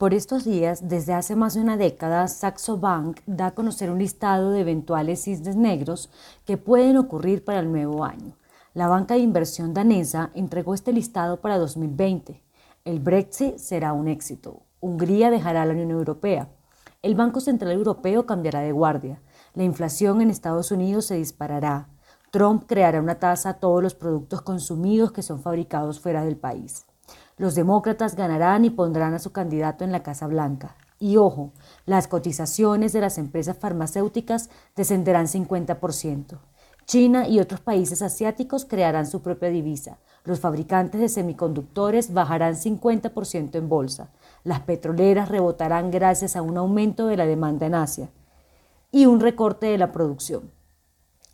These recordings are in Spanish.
Por estos días, desde hace más de una década, Saxo Bank da a conocer un listado de eventuales cisnes negros que pueden ocurrir para el nuevo año. La banca de inversión danesa entregó este listado para 2020. El Brexit será un éxito. Hungría dejará la Unión Europea. El Banco Central Europeo cambiará de guardia. La inflación en Estados Unidos se disparará. Trump creará una tasa a todos los productos consumidos que son fabricados fuera del país. Los demócratas ganarán y pondrán a su candidato en la Casa Blanca. Y ojo, las cotizaciones de las empresas farmacéuticas descenderán 50%. China y otros países asiáticos crearán su propia divisa. Los fabricantes de semiconductores bajarán 50% en bolsa. Las petroleras rebotarán gracias a un aumento de la demanda en Asia y un recorte de la producción.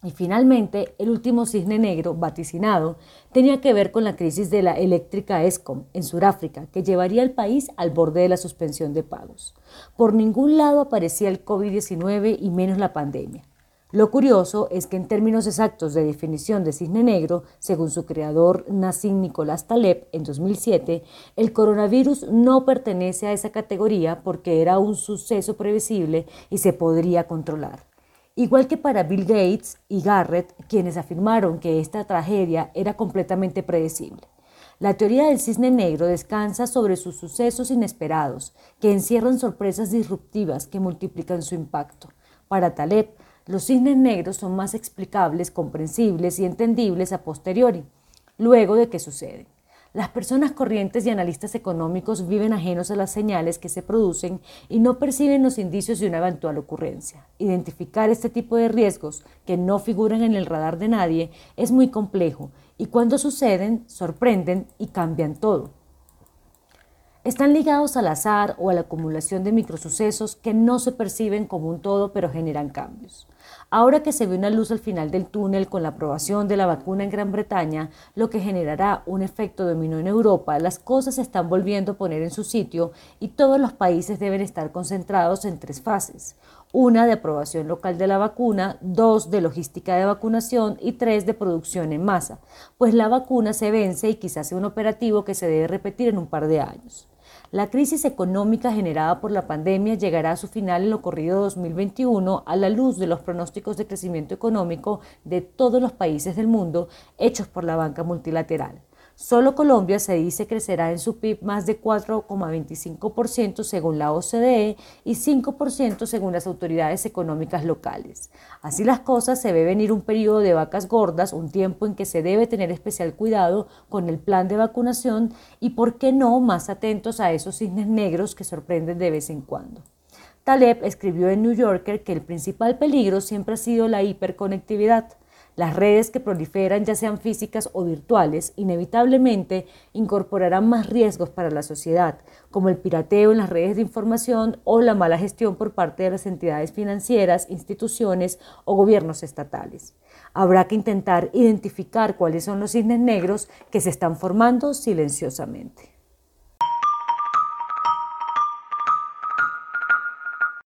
Y finalmente, el último cisne negro vaticinado tenía que ver con la crisis de la eléctrica ESCOM en Sudáfrica, que llevaría al país al borde de la suspensión de pagos. Por ningún lado aparecía el COVID-19 y menos la pandemia. Lo curioso es que en términos exactos de definición de cisne negro, según su creador Nassim Nicolás Taleb en 2007, el coronavirus no pertenece a esa categoría porque era un suceso previsible y se podría controlar. Igual que para Bill Gates y Garrett, quienes afirmaron que esta tragedia era completamente predecible. La teoría del cisne negro descansa sobre sus sucesos inesperados, que encierran sorpresas disruptivas que multiplican su impacto. Para Taleb, los cisnes negros son más explicables, comprensibles y entendibles a posteriori, luego de que suceden. Las personas corrientes y analistas económicos viven ajenos a las señales que se producen y no perciben los indicios de una eventual ocurrencia. Identificar este tipo de riesgos que no figuran en el radar de nadie es muy complejo y cuando suceden sorprenden y cambian todo. Están ligados al azar o a la acumulación de microsucesos que no se perciben como un todo pero generan cambios. Ahora que se ve una luz al final del túnel con la aprobación de la vacuna en Gran Bretaña, lo que generará un efecto dominó en Europa, las cosas se están volviendo a poner en su sitio y todos los países deben estar concentrados en tres fases. Una de aprobación local de la vacuna, dos de logística de vacunación y tres de producción en masa, pues la vacuna se vence y quizás sea un operativo que se debe repetir en un par de años. La crisis económica generada por la pandemia llegará a su final en lo corrido 2021 a la luz de los pronósticos de crecimiento económico de todos los países del mundo hechos por la banca multilateral. Solo Colombia se dice crecerá en su PIB más de 4,25% según la OCDE y 5% según las autoridades económicas locales. Así las cosas, se ve venir un periodo de vacas gordas, un tiempo en que se debe tener especial cuidado con el plan de vacunación y, por qué no, más atentos a esos cisnes negros que sorprenden de vez en cuando. Taleb escribió en New Yorker que el principal peligro siempre ha sido la hiperconectividad las redes que proliferan, ya sean físicas o virtuales, inevitablemente incorporarán más riesgos para la sociedad, como el pirateo en las redes de información o la mala gestión por parte de las entidades financieras, instituciones o gobiernos estatales. Habrá que intentar identificar cuáles son los cisnes negros que se están formando silenciosamente.